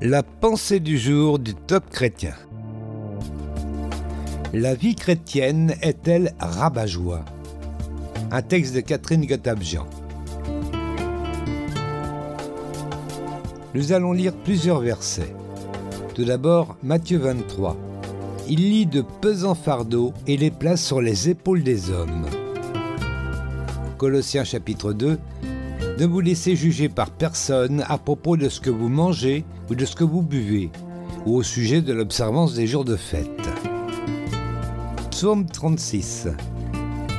La pensée du jour du top chrétien. La vie chrétienne est-elle rabat-joie? Un texte de Catherine Gottab-Jean. Nous allons lire plusieurs versets. Tout d'abord, Matthieu 23. Il lit de pesants fardeaux et les place sur les épaules des hommes. Colossiens chapitre 2 ne vous laissez juger par personne à propos de ce que vous mangez ou de ce que vous buvez, ou au sujet de l'observance des jours de fête. Psaume 36.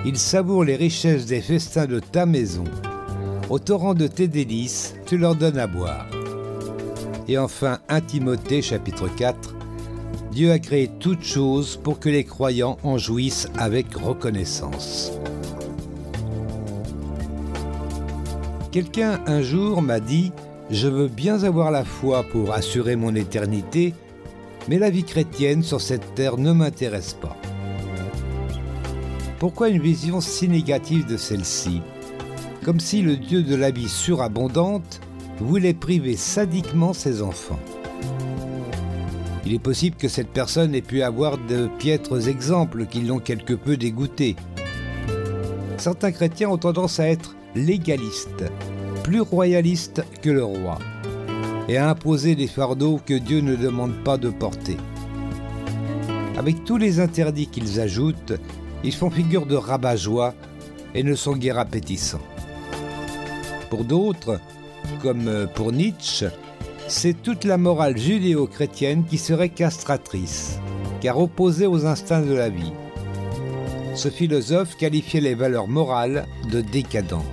Il savoure les richesses des festins de ta maison. Au torrent de tes délices, tu leur donnes à boire. Et enfin, 1 Timothée chapitre 4. Dieu a créé toutes choses pour que les croyants en jouissent avec reconnaissance. Quelqu'un un jour m'a dit Je veux bien avoir la foi pour assurer mon éternité, mais la vie chrétienne sur cette terre ne m'intéresse pas. Pourquoi une vision si négative de celle-ci? Comme si le Dieu de la vie surabondante voulait priver sadiquement ses enfants. Il est possible que cette personne ait pu avoir de piètres exemples qui l'ont quelque peu dégoûté. Certains chrétiens ont tendance à être légaliste, plus royaliste que le roi, et à imposer des fardeaux que Dieu ne demande pas de porter. Avec tous les interdits qu'ils ajoutent, ils font figure de rabat-joie et ne sont guère appétissants. Pour d'autres, comme pour Nietzsche, c'est toute la morale judéo-chrétienne qui serait castratrice, car opposée aux instincts de la vie. Ce philosophe qualifiait les valeurs morales de décadentes.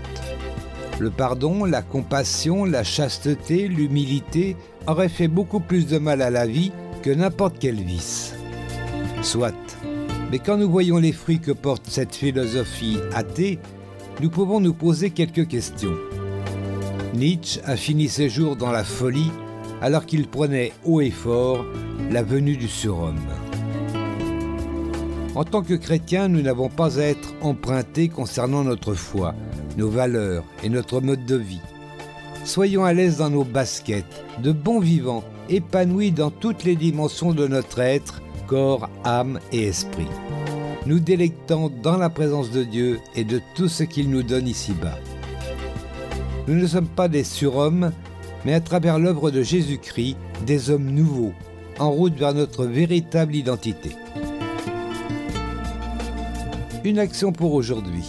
Le pardon, la compassion, la chasteté, l'humilité auraient fait beaucoup plus de mal à la vie que n'importe quel vice. Soit. Mais quand nous voyons les fruits que porte cette philosophie athée, nous pouvons nous poser quelques questions. Nietzsche a fini ses jours dans la folie alors qu'il prenait haut et fort la venue du surhomme. En tant que chrétiens, nous n'avons pas à être empruntés concernant notre foi, nos valeurs et notre mode de vie. Soyons à l'aise dans nos baskets, de bons vivants, épanouis dans toutes les dimensions de notre être, corps, âme et esprit. Nous délectant dans la présence de Dieu et de tout ce qu'il nous donne ici-bas. Nous ne sommes pas des surhommes, mais à travers l'œuvre de Jésus-Christ, des hommes nouveaux, en route vers notre véritable identité. Une action pour aujourd'hui.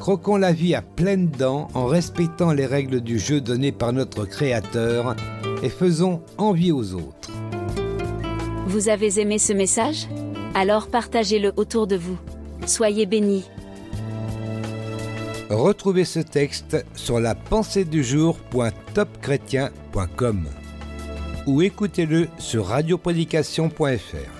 Croquons la vie à pleines dents en respectant les règles du jeu données par notre Créateur et faisons envie aux autres. Vous avez aimé ce message? Alors partagez-le autour de vous. Soyez bénis. Retrouvez ce texte sur la pensée du jour.topchrétien.com ou écoutez-le sur radioprédication.fr.